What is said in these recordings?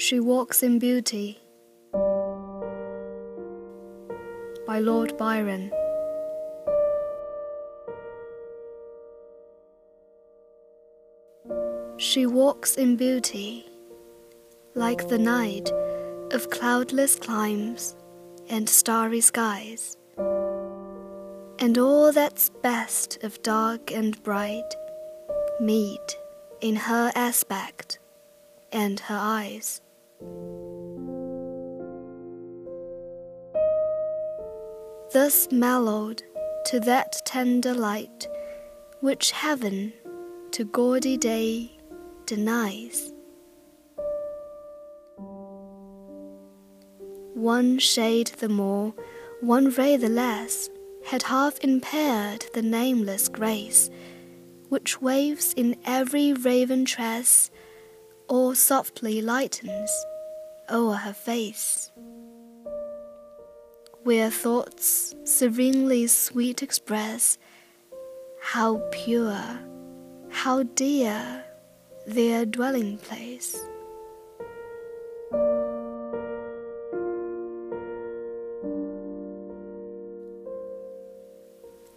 She Walks in Beauty by Lord Byron. She walks in beauty, like the night of cloudless climes and starry skies, and all that's best of dark and bright meet in her aspect and her eyes. Thus mellowed to that tender light which heaven to gaudy day denies. One shade the more, one ray the less, had half impaired the nameless grace which waves in every raven tress or softly lightens o'er her face. Where thoughts serenely sweet express how pure, how dear their dwelling place.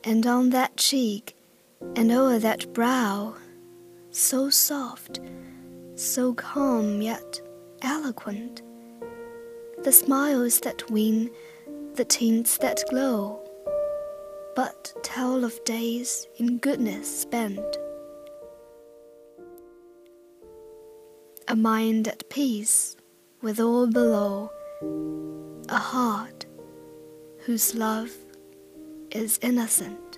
And on that cheek and o'er that brow, so soft, so calm yet eloquent, the smiles that win, the tints that glow, but tell of days in goodness spent. A mind at peace with all below, a heart whose love is innocent.